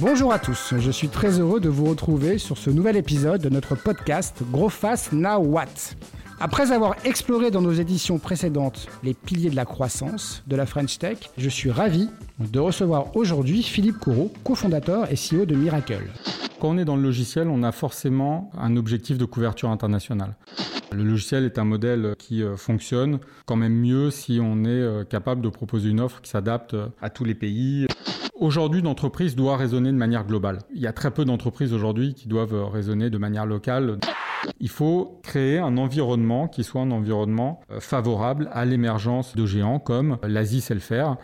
Bonjour à tous, je suis très heureux de vous retrouver sur ce nouvel épisode de notre podcast Gros Face Now What. Après avoir exploré dans nos éditions précédentes les piliers de la croissance de la French Tech, je suis ravi de recevoir aujourd'hui Philippe Courreau, cofondateur et CEO de Miracle. Quand on est dans le logiciel, on a forcément un objectif de couverture internationale. Le logiciel est un modèle qui euh, fonctionne quand même mieux si on est euh, capable de proposer une offre qui s'adapte euh, à tous les pays. Aujourd'hui, une entreprise doit raisonner de manière globale. Il y a très peu d'entreprises aujourd'hui qui doivent raisonner de manière locale. Il faut créer un environnement qui soit un environnement favorable à l'émergence de géants comme l'Asie sait le faire.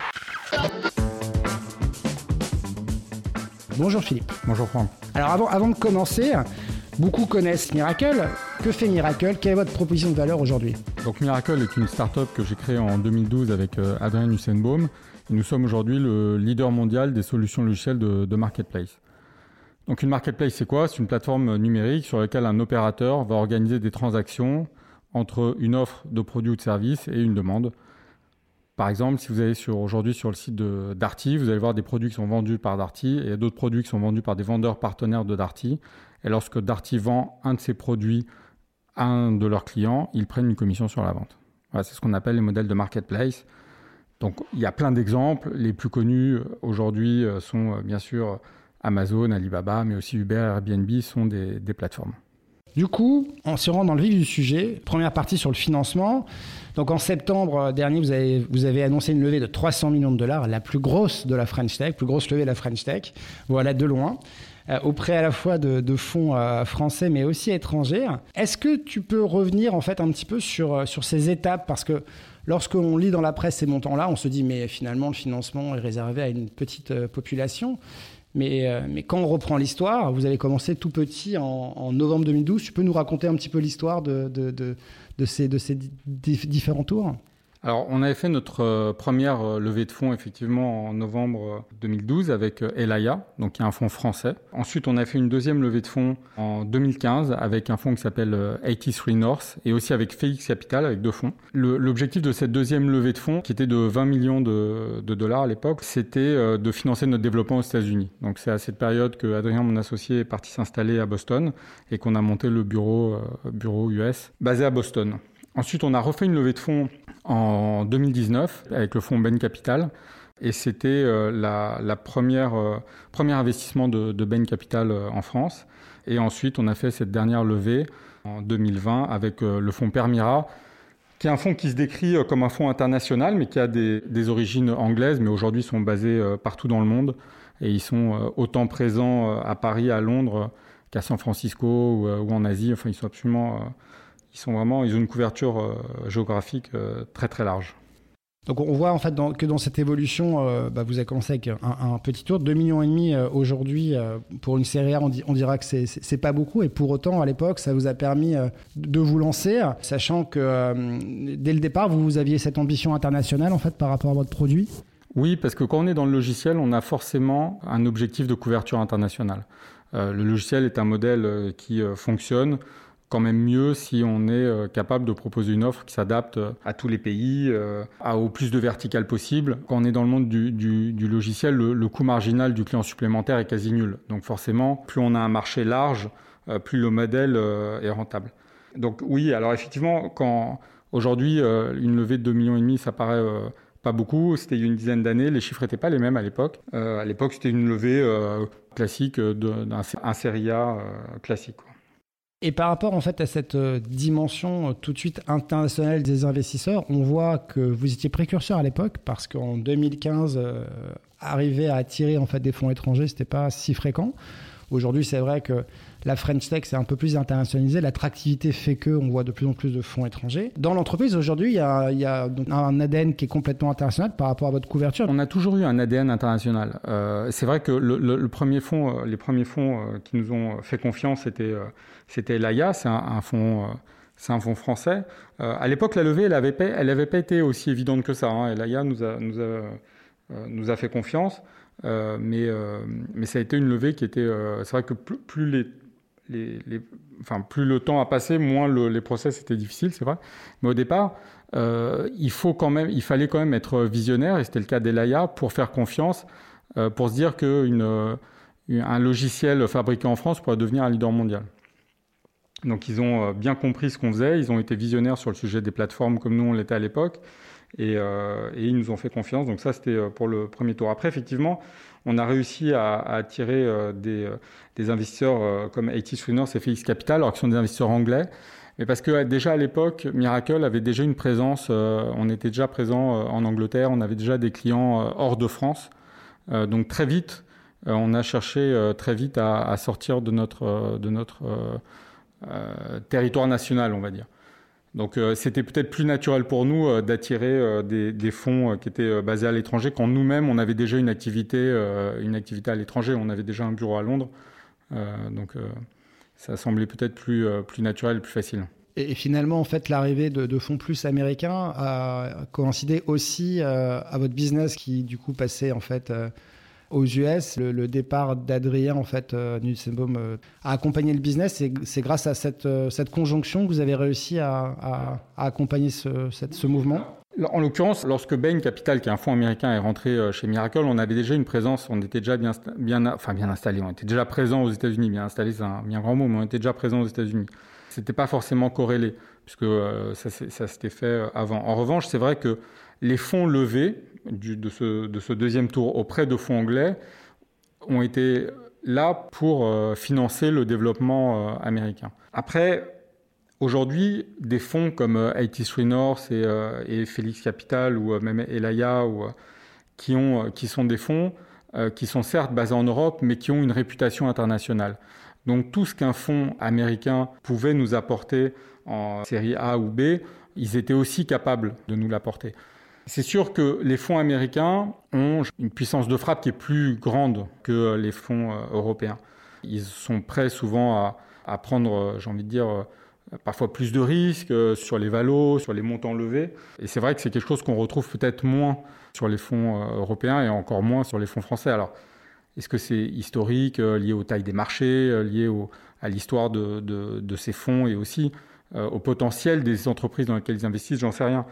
Bonjour Philippe. Bonjour Franck. Alors avant, avant de commencer, beaucoup connaissent Miracle. Que fait Miracle? Quelle est votre proposition de valeur aujourd'hui? Donc Miracle est une start-up que j'ai créée en 2012 avec euh, Adrien Hussenbaum. Nous sommes aujourd'hui le leader mondial des solutions logicielles de, marketplace. Donc une marketplace, c'est quoi? C'est une plateforme numérique sur laquelle un opérateur va organiser des transactions entre une offre de produits ou de services et une demande. Par exemple, si vous allez aujourd'hui sur le site de Darty, vous allez voir des produits qui sont vendus par Darty et d'autres produits qui sont vendus par des vendeurs partenaires de Darty. Et lorsque Darty vend un de ces produits à un de leurs clients, ils prennent une commission sur la vente. C'est ce qu'on appelle les modèles de marketplace. Donc il y a plein d'exemples. Les plus connus euh, aujourd'hui euh, sont euh, bien sûr Amazon, Alibaba, mais aussi Uber, Airbnb sont des, plateformes. Du coup, on se rend dans le vif du sujet. Première partie sur le financement. Donc en septembre dernier, vous avez, annoncé une levée de 300 millions de dollars, la plus grosse de la French Tech, plus grosse levée de la French Tech. Voilà, de loin. Auprès à la fois de, fonds français mais aussi étrangers. Est-ce que tu peux revenir en fait un petit peu sur, sur ces étapes? Parce que lorsqu'on lit dans la presse ces montants-là, on se dit mais finalement le financement est réservé à une petite population. Mais, mais, quand on reprend l'histoire, vous avez commencé tout petit en, novembre 2012. Tu peux nous raconter un petit peu l'histoire de ces différents tours? Alors, on avait fait notre euh, première euh, levée de fonds effectivement en novembre 2012 euh, avec Elaya, donc qui est un fonds français. Ensuite, on a fait une deuxième levée de fonds en 2015 avec un fonds qui s'appelle 83 North et aussi avec Felix Capital avec deux fonds. L'objectif de cette deuxième levée de fonds, qui était de 20 millions de, de dollars à l'époque, c'était de financer notre développement aux États-Unis. Donc, c'est à cette période que Adrien, mon associé, est parti s'installer à Boston et qu'on a monté le bureau, bureau US basé à Boston. Ensuite, on a refait une levée de fonds en 2019 avec le fonds Bain Capital. Et c'était euh, la, première euh, premier investissement de, de Bain Capital euh, en France. Et ensuite, on a fait cette dernière levée en 2020 avec le fonds Permira, qui est un fonds qui se décrit comme un fonds international, mais qui a des, origines anglaises, mais aujourd'hui sont basés partout dans le monde. Et ils sont autant présents à Paris, à Londres, qu'à San Francisco ou, en Asie. Enfin, ils sont absolument ils sont vraiment, ils ont une couverture euh, géographique euh, très très large. Donc on voit en fait que dans cette évolution, euh, bah, vous avez commencé avec un, petit tour, 2 millions et demi aujourd'hui pour une série A, on, on dira que c'est pas beaucoup et pour autant à l'époque ça vous a permis de vous lancer, sachant que dès le départ vous, vous aviez cette ambition internationale en fait par rapport à votre produit. Oui, parce que quand on est dans le logiciel, on a forcément un objectif de couverture internationale. le logiciel est un modèle qui fonctionne quand même mieux si on est euh, capable de proposer une offre qui s'adapte euh, à tous les pays, euh, à au plus de vertical possible. Quand on est dans le monde du, du, logiciel, le, coût marginal du client supplémentaire est quasi nul. Donc forcément, plus on a un marché large, plus le modèle est rentable. Donc oui, alors effectivement, quand aujourd'hui une levée de 2 millions ça paraît pas beaucoup. C'était il y a une dizaine d'années. Les chiffres n'étaient pas les mêmes à l'époque. À l'époque, c'était une levée classique d'un série A classique. Et par rapport en fait à cette euh, dimension euh, tout de suite internationale des investisseurs, on voit que vous étiez précurseur à l'époque parce qu'en 2015, euh, arriver à attirer en fait des fonds étrangers, c'était pas si fréquent. Aujourd'hui, c'est vrai que la French Tech, c'est un peu plus internationalisé. L'attractivité fait que on voit de plus en plus de fonds étrangers. Dans l'entreprise, aujourd'hui, il y a, un ADN qui est complètement international par rapport à votre couverture. On a toujours eu un ADN international. Euh, c'est vrai que euh, les premiers fonds euh, qui nous ont fait confiance, c'était c'était l'AIA, c'est un, un, fonds français. Euh, à l'époque, la levée, elle n'avait pas, été aussi évidente que ça. Hein, nous a fait confiance. Euh, mais, mais ça a été une levée qui était. c'est vrai que plus, le temps a passé, moins le, les process étaient difficiles, c'est vrai. Mais au départ, euh, il, faut quand même, il fallait quand même être visionnaire, et c'était le cas d'Elaya, pour faire confiance, euh, pour se dire qu'une un logiciel fabriqué en France pourrait devenir un leader mondial. Donc ils ont euh, bien compris ce qu'on faisait, ils ont été visionnaires sur le sujet des plateformes comme nous on l'était à l'époque, et, euh, ils nous ont fait confiance. Donc ça c'était euh, pour le premier tour. Après effectivement, on a réussi à, attirer des, investisseurs comme AT Finance et Felix Capital, alors qu'ils sont des investisseurs anglais. Mais parce que déjà à l'époque, Miracle avait déjà une présence, on était déjà présent en Angleterre, on avait déjà des clients hors de France. donc très vite, on a cherché très vite à, sortir de notre, de notre euh, territoire national, on va dire. Donc euh, c'était peut-être plus naturel pour nous euh, d'attirer des, fonds qui étaient basés à l'étranger quand nous-mêmes on avait déjà une activité, une activité à l'étranger, on avait déjà un bureau à Londres. donc ça semblait peut-être plus, plus naturel, plus facile. Et, finalement, en fait, l'arrivée de, fonds plus américains a coïncidé aussi à votre business qui du coup passait en fait aux US, le, départ d'Adrien, en fait, euh, euh, a accompagné le business. C'est grâce à cette, euh, cette conjonction que vous avez réussi à, accompagner ce, mouvement en l'occurrence, lorsque Bain Capital, qui est un fonds américain, est rentré chez Miracle, on avait déjà une présence, on était déjà bien, enfin bien installé, on était déjà présent aux États-Unis, bien installé, c'est un bien grand mot, mais on était déjà présent aux États-Unis. C'était pas forcément corrélé, puisque ça, ça s'était fait avant. En revanche, c'est vrai que les fonds levés, de, ce, deuxième tour auprès de fonds anglais ont été là pour euh, financer le développement euh, américain. Après, aujourd'hui, des fonds comme euh, IT3 North et, et, Felix Capital ou même Elaya ou, qui, qui sont des fonds qui sont certes basés en Europe, mais qui ont une réputation internationale. Donc tout ce qu'un fonds américain pouvait nous apporter en série A ou B, ils étaient aussi capables de nous l'apporter. C'est sûr que les fonds américains ont une puissance de frappe qui est plus grande que les fonds euh, européens. Ils sont prêts souvent à, prendre, euh, j'ai envie de dire, euh, parfois plus de risques sur les valos, sur les montants levés. Et c'est vrai que c'est quelque chose qu'on retrouve peut-être moins sur les fonds européens et encore moins sur les fonds français. Alors, est-ce que c'est historique, lié aux tailles des marchés, lié à l'histoire de, de, ces fonds et aussi au potentiel des entreprises dans lesquelles ils investissent? J'en sais rien.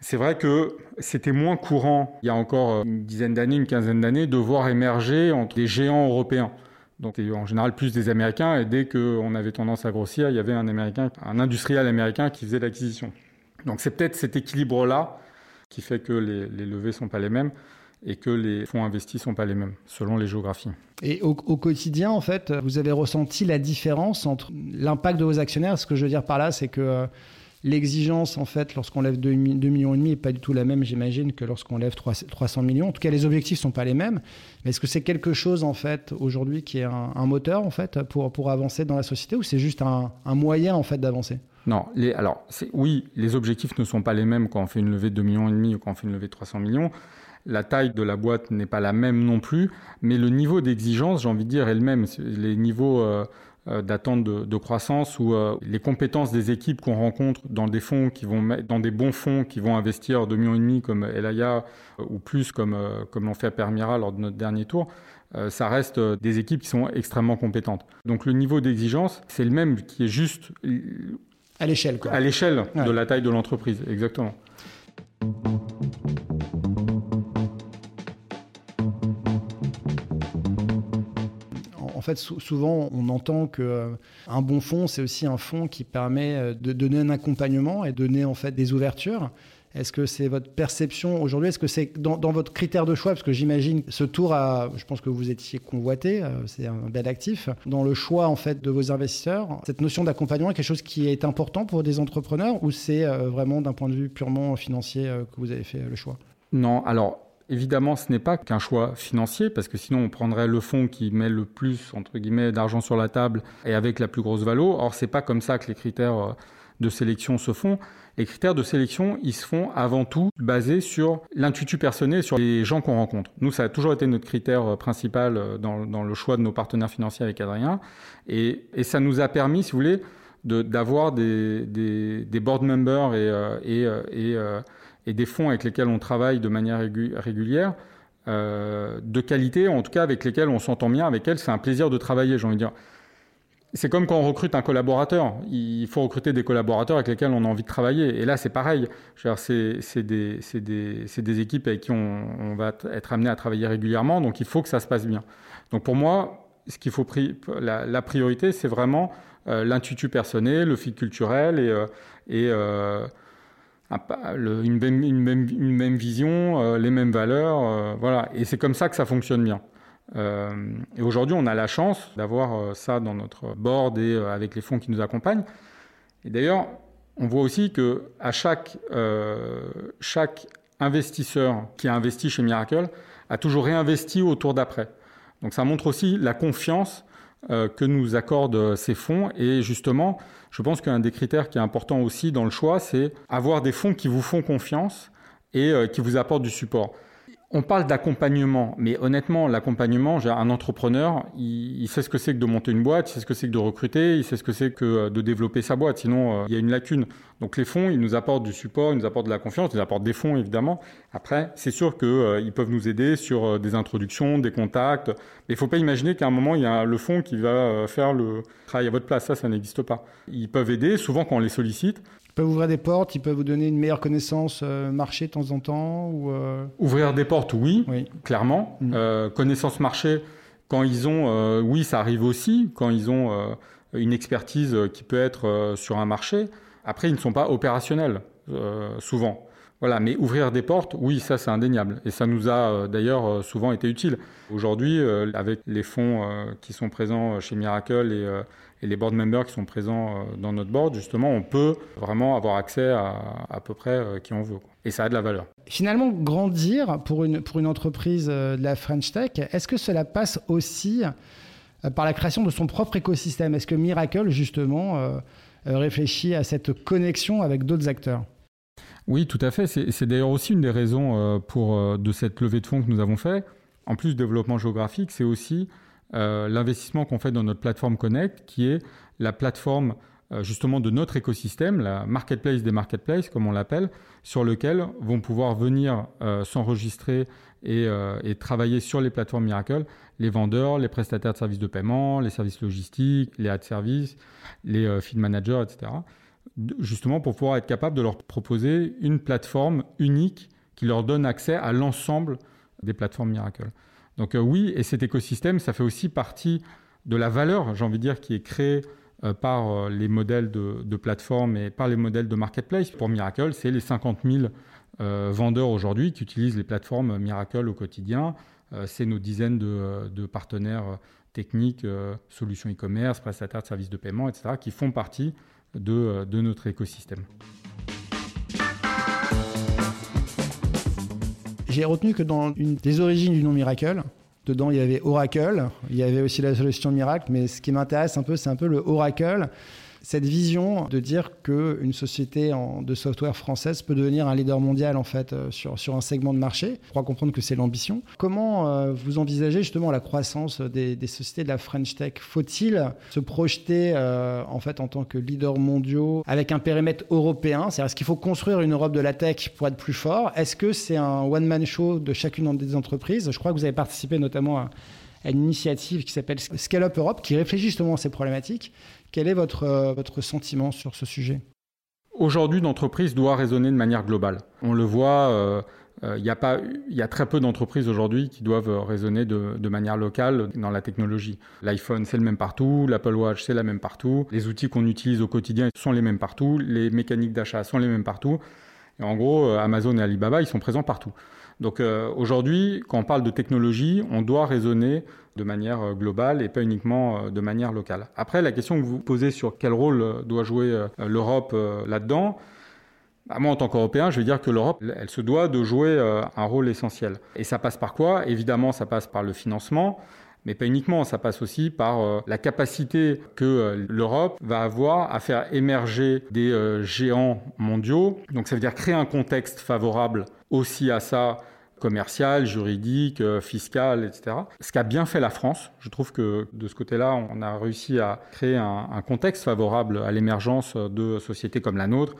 C'est vrai que c'était moins courant il y a encore une dizaine d'années, une quinzaine d'années, de voir émerger entre des géants européens. Donc en général plus des Américains et dès qu'on avait tendance à grossir, il y avait un Américain, un industriel américain qui faisait l'acquisition. Donc c'est peut-être cet équilibre-là qui fait que les, levées ne sont pas les mêmes et que les fonds investis ne sont pas les mêmes selon les géographies. Et au, au, quotidien, en fait, vous avez ressenti la différence entre l'impact de vos actionnaires? Ce que je veux dire par là, c'est que euh, L'exigence, en fait, lorsqu'on lève 2, millions et demi, n'est pas du tout la même, j'imagine, que lorsqu'on lève 300 millions. En tout cas, les objectifs ne sont pas les mêmes. Mais est-ce que c'est quelque chose, en fait, aujourd'hui, qui est un, moteur, en fait, pour, pour avancer dans la société, ou c'est juste un, moyen, en fait, d'avancer? Non, alors oui, les objectifs ne sont pas les mêmes quand on fait une levée de 2 millions ou quand on fait une levée de 300 millions. La taille de la boîte n'est pas la même non plus, mais le niveau d'exigence, j'ai envie de dire, est le même. Les niveaux euh, euh, d'attente de, croissance ou euh, les compétences des équipes qu'on rencontre dans des fonds qui vont dans des bons fonds qui vont investir 2 millions et demi comme Elaya euh, ou plus comme comme l'ont fait Permira lors de notre dernier tour, ça reste des équipes qui sont extrêmement compétentes. Donc le niveau d'exigence, c'est le même qui est juste à l'échelle À l'échelle de la taille de l'entreprise, exactement. Fait, souvent, on entend que euh, un bon fonds, c'est aussi un fonds qui permet euh, de donner un accompagnement et donner en fait des ouvertures. Est-ce que c'est votre perception aujourd'hui? Est-ce que c'est dans, votre critère de choix? Parce que j'imagine ce tour, à, je pense que vous étiez convoité, euh, c'est un bel actif. Dans le choix en fait de vos investisseurs, cette notion d'accompagnement est quelque chose qui est important pour des entrepreneurs ou c'est vraiment d'un point de vue purement financier que vous avez fait le choix? Non, alors Évidemment, ce n'est pas qu'un choix financier, parce que sinon on prendrait le fonds qui met le plus entre guillemets d'argent sur la table et avec la plus grosse valo. Or, c'est pas comme ça que les critères euh, de sélection se font. Les critères de sélection, ils se font avant tout basés sur l'intuitu personnel, sur les gens qu'on rencontre. Nous, ça a toujours été notre critère euh, principal euh, dans, le choix de nos partenaires financiers avec Adrien, et, ça nous a permis, si vous voulez, d'avoir des, board members et, et et des fonds avec lesquels on travaille de manière régulière, euh, de qualité, en tout cas avec lesquels on s'entend bien, avec lesquels c'est un plaisir de travailler, j'ai envie de dire. c'est comme quand on recrute un collaborateur. Il faut recruter des collaborateurs avec lesquels on a envie de travailler. Et là, c'est pareil. C'est des, équipes avec qui on, va être amené à travailler régulièrement. Donc, il faut que ça se passe bien. Donc, pour moi, ce faut la, priorité, c'est vraiment euh, l'intuitu personnel, le fit culturel et, euh, et euh, une, même, vision, les mêmes valeurs. voilà. Et c'est comme ça que ça fonctionne bien. Euh, et aujourd'hui, on a la chance d'avoir euh, ça dans notre board et euh, avec les fonds qui nous accompagnent. Et d'ailleurs, on voit aussi que à chaque, chaque investisseur qui a investi chez Miracle a toujours réinvesti au tour d'après. Donc ça montre aussi la confiance que nous accordent ces fonds. Et justement, je pense qu'un des critères qui est important aussi dans le choix, c'est avoir des fonds qui vous font confiance et qui vous apportent du support. On parle d'accompagnement, mais honnêtement, l'accompagnement, un entrepreneur, il, sait ce que c'est que de monter une boîte, il sait ce que c'est que de recruter, il sait ce que c'est que euh, de développer sa boîte, sinon euh, il y a une lacune. Donc les fonds, ils nous apportent du support, ils nous apportent de la confiance, ils nous apportent des fonds évidemment. Après, c'est sûr qu'ils euh, peuvent nous aider sur des introductions, des contacts, mais il ne faut pas imaginer qu'à un moment, il y a le fonds qui va faire le travail à votre place, ça, ça n'existe pas. Ils peuvent aider, souvent quand on les sollicite, peuvent ouvrir des portes, ils peuvent vous donner une meilleure connaissance euh, marché de temps en temps ou euh, Ouvrir des portes, oui, clairement. Mm. Euh, connaissance marché, quand ils ont, oui, ça arrive aussi, quand ils ont une expertise qui peut être sur un marché. Après, ils ne sont pas opérationnels, souvent. Voilà, mais ouvrir des portes, oui, ça c'est indéniable. Et ça nous a d'ailleurs souvent été utile. Aujourd'hui, avec les fonds qui sont présents chez Miracle et les board members qui sont présents euh, dans notre board, justement, on peut vraiment avoir accès à à peu près euh, qui on veut. Et ça a de la valeur. Finalement, grandir pour une, pour une entreprise euh, de la French Tech, est-ce que cela passe aussi par la création de son propre écosystème? Est-ce que Miracle, justement, réfléchit à cette connexion avec d'autres acteurs? Oui, tout à fait. C'est d'ailleurs aussi une des raisons pour, de cette levée de fonds que nous avons fait. En plus développement géographique, c'est aussi euh, l'investissement qu'on fait dans notre plateforme Connect, qui est la plateforme euh, justement de notre écosystème, la marketplace des marketplaces, comme on l'appelle, sur lequel vont pouvoir venir euh, s'enregistrer et, travailler sur les plateformes Miracle les vendeurs, les prestataires de services de paiement, les services logistiques, les ad services, les feed managers, etc. Justement pour pouvoir être capable de leur proposer une plateforme unique qui leur donne accès à l'ensemble des plateformes Miracle. Donc euh, oui, et cet écosystème, ça fait aussi partie de la valeur, j'ai envie de dire, qui est créée euh, par euh, les modèles de, de plateforme et par les modèles de marketplace. Pour Miracle, c'est les 50 000 vendeurs aujourd'hui qui utilisent les plateformes Miracle au quotidien. c'est nos dizaines de, partenaires techniques, solutions e-commerce, prestataires de services de paiement, etc., qui font partie de notre écosystème. J'ai retenu que dans une des origines du nom Miracle, dedans il y avait Oracle, il y avait aussi la solution Miracle, mais ce qui m'intéresse un peu, c'est un peu le Oracle cette vision de dire qu'une société de software française peut devenir un leader mondial en fait euh, sur, sur un segment de marché. Je crois comprendre que c'est l'ambition. Comment euh, vous envisagez justement la croissance des, sociétés de la French Tech? Faut-il se projeter euh, en fait en tant que leader mondiaux avec un périmètre européen? C'est-à-dire est-ce qu'il faut construire une Europe de la tech pour être plus fort? Est-ce que c'est un one-man show de chacune des entreprises? Je crois que vous avez participé notamment à à une initiative qui s'appelle Scale Up Europe, qui réfléchit justement à ces problématiques. Quel est votre, euh, votre sentiment sur ce sujet? Aujourd'hui, l'entreprise doit raisonner de manière globale. On le voit, euh, euh, il y, a y a très peu d'entreprises aujourd'hui qui doivent raisonner de, de, manière locale dans la technologie. L'iPhone, c'est le même partout, l'Apple Watch, c'est la même partout, les outils qu'on utilise au quotidien sont les mêmes partout, les mécaniques d'achat sont les mêmes partout. Et en gros, Amazon et Alibaba, ils sont présents partout. Donc euh, aujourd'hui, quand on parle de technologie, on doit raisonner de manière euh, globale et pas uniquement euh, de manière locale. Après, la question que vous posez sur quel rôle doit jouer l'Europe là-dedans, bah, moi, en tant qu'Européen, je vais dire que l'Europe, elle se doit de jouer un rôle essentiel. Et ça passe par quoi? Évidemment, ça passe par le financement, mais pas uniquement, ça passe aussi par la capacité que l'Europe va avoir à faire émerger des géants mondiaux. Donc ça veut dire créer un contexte favorable aussi à ça commercial, juridique, euh, fiscal, etc. Ce qu'a bien fait la France, je trouve que de ce côté-là, on a réussi à créer un, contexte favorable à l'émergence de sociétés comme la nôtre,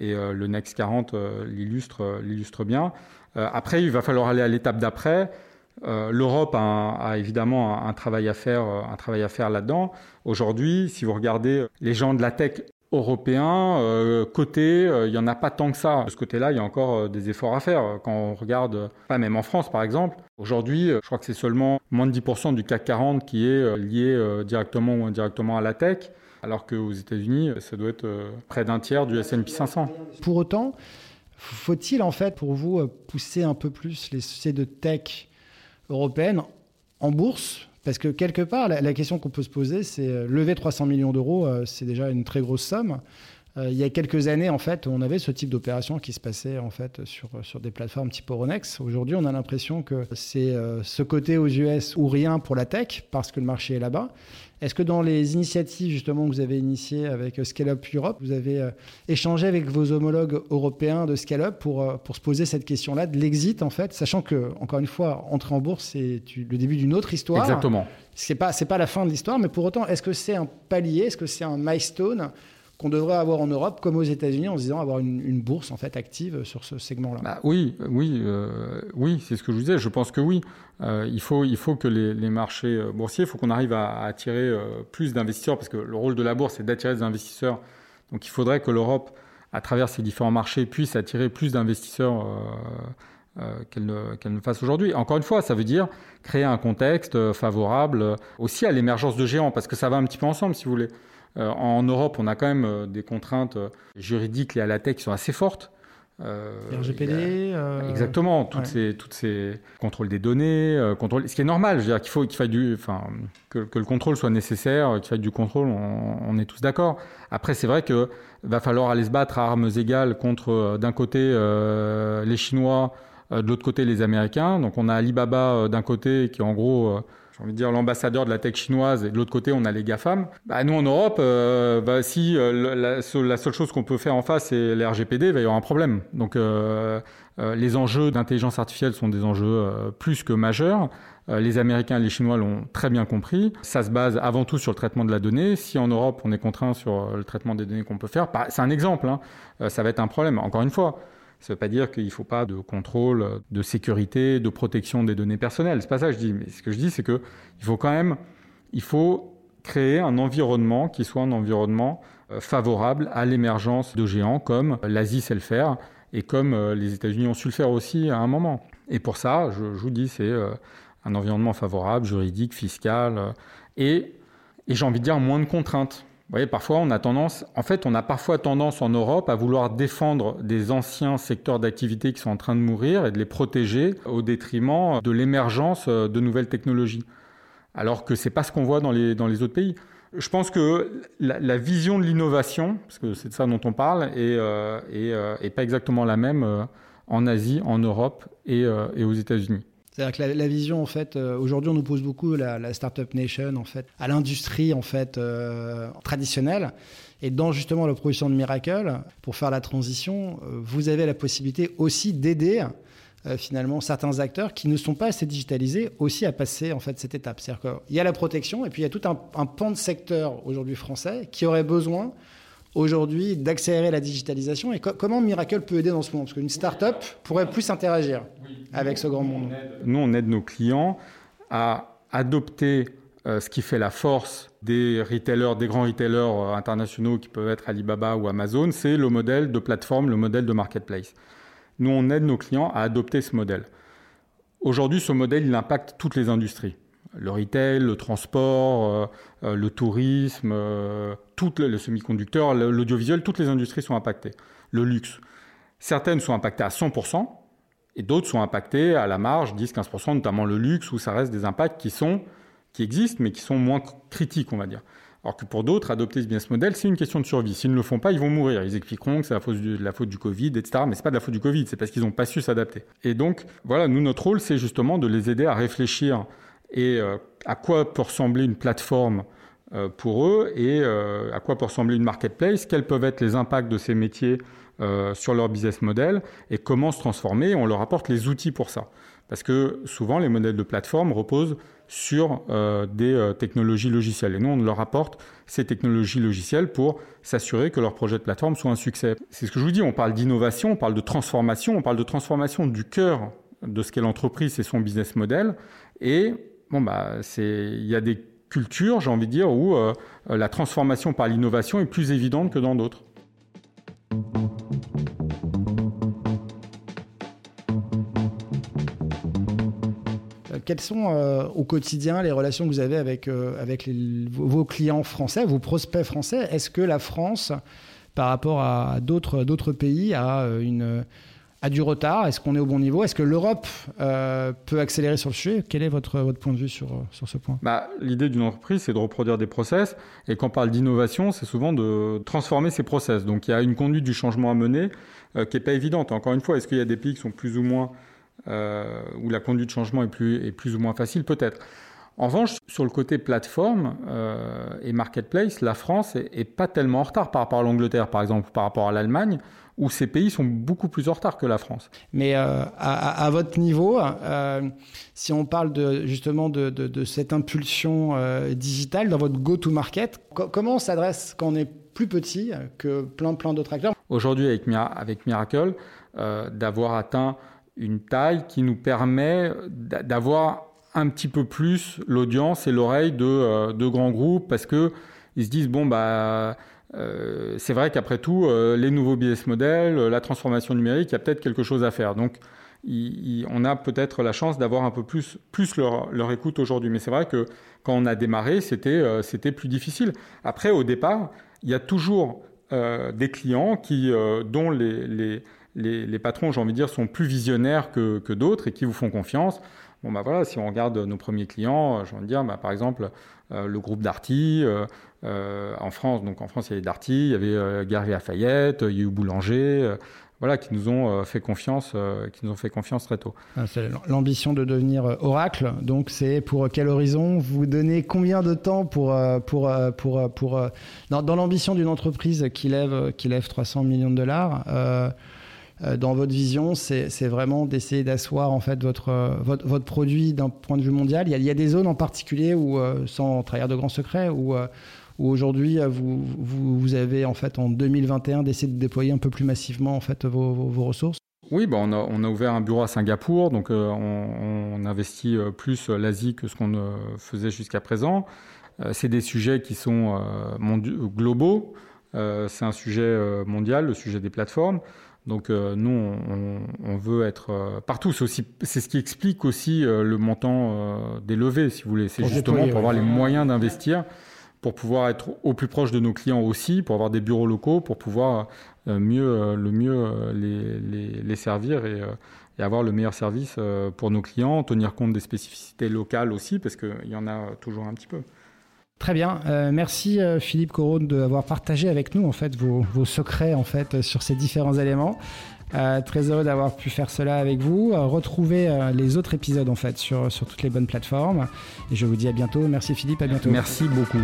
et euh, le Next 40 euh, l'illustre, l'illustre bien. après, il va falloir aller à l'étape d'après. L'Europe a, évidemment un, travail à faire, un travail à faire là-dedans. Aujourd'hui, si vous regardez les gens de la tech européens, euh, côté, il n'y en a pas tant que ça. De ce côté-là, il y a encore des efforts à faire. Quand on regarde, même en France par exemple, aujourd'hui, je crois que c'est seulement moins de 10% du CAC 40 qui est lié directement ou indirectement à la tech alors qu'aux États-Unis, ça doit être près d'un tiers du S&P 500. Pour autant, faut-il en fait pour vous pousser un peu plus les sociétés de tech européenne en bourse parce que quelque part, la, question qu'on peut se poser, c'est euh, lever 300 millions d'euros, euh, c'est déjà une très grosse somme. Euh, il y a quelques années, en fait, on avait ce type d'opération qui se passait en fait sur, sur des plateformes type Euronext. Aujourd'hui, on a l'impression que c'est euh, ce côté aux US ou rien pour la tech parce que le marché est là-bas. Est-ce que dans les initiatives justement que vous avez initiées avec euh, Scale Up Europe, vous avez échangé avec vos homologues européens de Scale Up pour, pour se poser cette question-là de l'exit en fait, sachant que encore une fois, entrer en bourse c'est le début d'une autre histoire. Exactement. C'est pas c'est pas la fin de l'histoire, mais pour autant, est-ce que c'est un palier, est-ce que c'est un milestone qu'on devrait avoir en Europe comme aux États-Unis en disant avoir une, bourse en fait active sur ce segment-là bah Oui, oui, euh, oui, c'est ce que je vous disais. Je pense que oui. Euh, il, faut, il faut que les, marchés euh, boursiers, il faut qu'on arrive à, attirer plus d'investisseurs parce que le rôle de la bourse, c'est d'attirer des investisseurs. Donc il faudrait que l'Europe, à travers ces différents marchés, puisse attirer plus d'investisseurs. qu'elle ne, ne, fasse aujourd'hui. Encore une fois, ça veut dire créer un contexte favorable aussi à l'émergence de géants, parce que ça va un petit peu ensemble, si vous voulez. Euh, en Europe, on a quand même euh, des contraintes euh, juridiques liées à la tech qui sont assez fortes. RGPD Exactement, toutes, ces, toutes ces contrôles des données, contrôle, ce qui est normal, je veux dire qu'il faut qu'il faille du, enfin, que, le contrôle soit nécessaire, qu'il faille du contrôle, on, est tous d'accord. Après, c'est vrai que va falloir aller se battre à armes égales contre, d'un côté, les Chinois, de l'autre côté, les Américains. Donc, on a Alibaba d'un côté qui, en gros, j'ai envie dire, l'ambassadeur de la tech chinoise, et de l'autre côté, on a les GAFAM. Bah, nous, en Europe, euh, bah, si euh, la, seule chose qu'on peut faire en face, c'est l'RGPD, il va y avoir un problème. Donc, euh, les enjeux d'intelligence artificielle sont des enjeux plus que majeurs. Les Américains et les Chinois l'ont très bien compris. Ça se base avant tout sur le traitement de la donnée. Si en Europe, on est contraint sur le traitement des données qu'on peut faire, bah, c'est un exemple, hein. ça va être un problème. Encore une fois, ça ne veut pas dire qu'il ne faut pas de contrôle, de sécurité, de protection des données personnelles. n'est pas ça que je dis. Mais ce que je dis, c'est qu'il faut quand même, il faut créer un environnement qui soit un environnement euh, favorable à l'émergence de géants comme l'Asie sait le faire et comme euh, les États-Unis ont su le faire aussi à un moment. Et pour ça, je, vous dis, c'est euh, un environnement favorable, juridique, fiscal, et, et j'ai envie de dire moins de contraintes voyez, parfois on a tendance, en fait, on a parfois tendance en Europe à vouloir défendre des anciens secteurs d'activité qui sont en train de mourir et de les protéger au détriment de l'émergence de nouvelles technologies. Alors que c'est pas ce qu'on voit dans les, autres pays. Je pense que la, vision de l'innovation, parce que c'est de ça dont on parle, est, euh, euh, pas exactement la même euh, en Asie, en Europe et aux États-Unis. C'est-à-dire que la, vision, en fait, euh, aujourd'hui, on nous pose beaucoup la, la, startup nation, en fait, à l'industrie, en fait, euh, traditionnelle. Et dans justement la production de Miracle, pour faire la transition, euh, vous avez la possibilité aussi d'aider finalement certains acteurs qui ne sont pas assez digitalisés aussi à passer en fait cette étape. C'est-à-dire qu'il y a la protection et puis il y a tout un, un pan de secteur aujourd'hui français qui aurait besoin aujourd'hui d'accélérer la digitalisation et comment Miracle peut aider dans ce moment Parce qu'une start-up pourrait plus interagir avec ce grand monde. Nous, on aide nos clients à adopter euh, ce qui fait la force des retailers, des grands retailers euh, internationaux qui peuvent être Alibaba ou Amazon, c'est le modèle de plateforme, le modèle de marketplace. Nous, on aide nos clients à adopter ce modèle. Aujourd'hui, ce modèle, il impacte toutes les industries le retail, le transport, euh, euh, le tourisme, euh, toutes les, semi-conducteurs, l'audiovisuel, toutes les industries sont impactées. Le luxe. Certaines sont impactées à 100% et d'autres sont impactées à la marge, 10-15%, notamment le luxe, où ça reste des impacts qui, sont, qui existent, mais qui sont moins critiques, on va dire. Alors que pour d'autres, adopter ce business model, c'est une question de survie. S'ils ne le font pas, ils vont mourir. Ils expliqueront que c'est la faute du, la faute du Covid, etc. Mais c'est pas de la faute du Covid, c'est parce qu'ils n'ont pas su s'adapter. Et donc, voilà, nous, notre rôle, c'est justement de les aider à réfléchir et euh, à quoi peut ressembler une plateforme euh, pour eux et euh, à quoi peut ressembler une marketplace, quels peuvent être les impacts de ces métiers sur leur business model et comment se transformer. On leur apporte les outils pour ça. Parce que souvent, les modèles de plateforme reposent sur des technologies logicielles. Et nous, on leur apporte ces technologies logicielles pour s'assurer que leur projet de plateforme soit un succès. C'est ce que je vous dis, on parle d'innovation, on parle de transformation, on parle de transformation du cœur de ce qu'est l'entreprise et son business model. Bon, bah, il y a des cultures, j'ai envie de dire, où la transformation par l'innovation est plus évidente que dans d'autres. quelles sont euh, au quotidien les relations que vous avez avec, euh, avec vos clients français, vos prospects français? Est-ce que la France, par rapport à d'autres pays, a, euh, une, a du retard? Est-ce qu'on est au bon niveau? Est-ce que l'Europe peut accélérer sur le sujet? Quel est votre, votre point de vue sur, sur ce point? Bah, L'idée d'une entreprise, c'est de reproduire des process. Et quand on parle d'innovation, c'est souvent de transformer ces process. Donc il y a une conduite du changement à mener qui n'est pas évidente. Encore une fois, est-ce qu'il y a des pays qui sont plus ou moins euh, où la conduite de changement est plus, est plus ou moins facile, peut-être. En revanche, sur le côté plateforme euh, et marketplace, la France est, pas tellement en retard par rapport à l'Angleterre, par exemple, par rapport à l'Allemagne, où ces pays sont beaucoup plus en retard que la France. Mais euh, à, votre niveau, si on parle de, justement de, de, cette impulsion digitale dans votre go-to-market, comment on s'adresse quand on est plus petit que plein, plein d'autres acteurs? Aujourd'hui, avec, avec Miracle, d'avoir atteint une taille qui nous permet d'avoir un petit peu plus l'audience et l'oreille de, euh, de, grands groupes parce que ils se disent bon bah euh, c'est vrai qu'après tout euh, les nouveaux business models, la transformation numérique, il y a peut-être quelque chose à faire. Donc on a peut-être la chance d'avoir un peu plus, leur, écoute aujourd'hui. Mais c'est vrai que quand on a démarré, c'était plus difficile. Après, au départ, il y a toujours des clients dont les, patrons, j'ai envie de dire, sont plus visionnaires que, d'autres et qui vous font confiance. Bon, bah voilà, si on regarde nos premiers clients, euh, j'ai envie de dire, bah, par exemple, euh, le groupe Darty, euh, en France, donc en France, il y avait Darty, il y avait Gary Lafayette, il y a eu Boulanger, voilà, qui nous ont fait confiance, qui nous ont fait confiance très tôt. Ah, c'est l'ambition de devenir Oracle. Donc, c'est pour quel horizon? Vous donnez combien de temps pour, pour, pour, pour, dans, dans l'ambition d'une entreprise qui lève, qui lève 300 millions de dollars euh, dans votre vision, c'est vraiment d'essayer d'asseoir en fait votre, euh, votre, votre produit d'un point de vue mondial? Il y, a, il y, a, des zones en particulier où, euh, sans trahir de grands secrets, où, où aujourd'hui vous, vous, vous, avez en fait en 2021 d'essayer de déployer un peu plus massivement en fait vos, vos, ressources. Oui, bah on, a, on, a, ouvert un bureau à Singapour, donc on, on, investit plus l'Asie que ce qu'on faisait jusqu'à présent. c'est des sujets qui sont globaux. c'est un sujet mondial, le sujet des plateformes. Donc euh, nous, on, veut être euh, partout. C'est aussi, c'est ce qui explique aussi euh, le montant des levées, si vous voulez. C'est justement pour avoir les moyens d'investir, pour pouvoir être au plus proche de nos clients aussi, pour avoir des bureaux locaux, pour pouvoir mieux, le mieux les, les, servir et, avoir le meilleur service pour nos clients, tenir compte des spécificités locales aussi, parce qu'il y en a toujours un petit peu. Très bien. Euh, merci euh, Philippe Corone d'avoir partagé avec nous en fait vos, secrets en fait sur ces différents éléments. Euh, très heureux d'avoir pu faire cela avec vous. retrouvez les autres épisodes en fait sur, sur toutes les bonnes plateformes. Et je vous dis à bientôt. Merci Philippe, à bientôt. Merci beaucoup.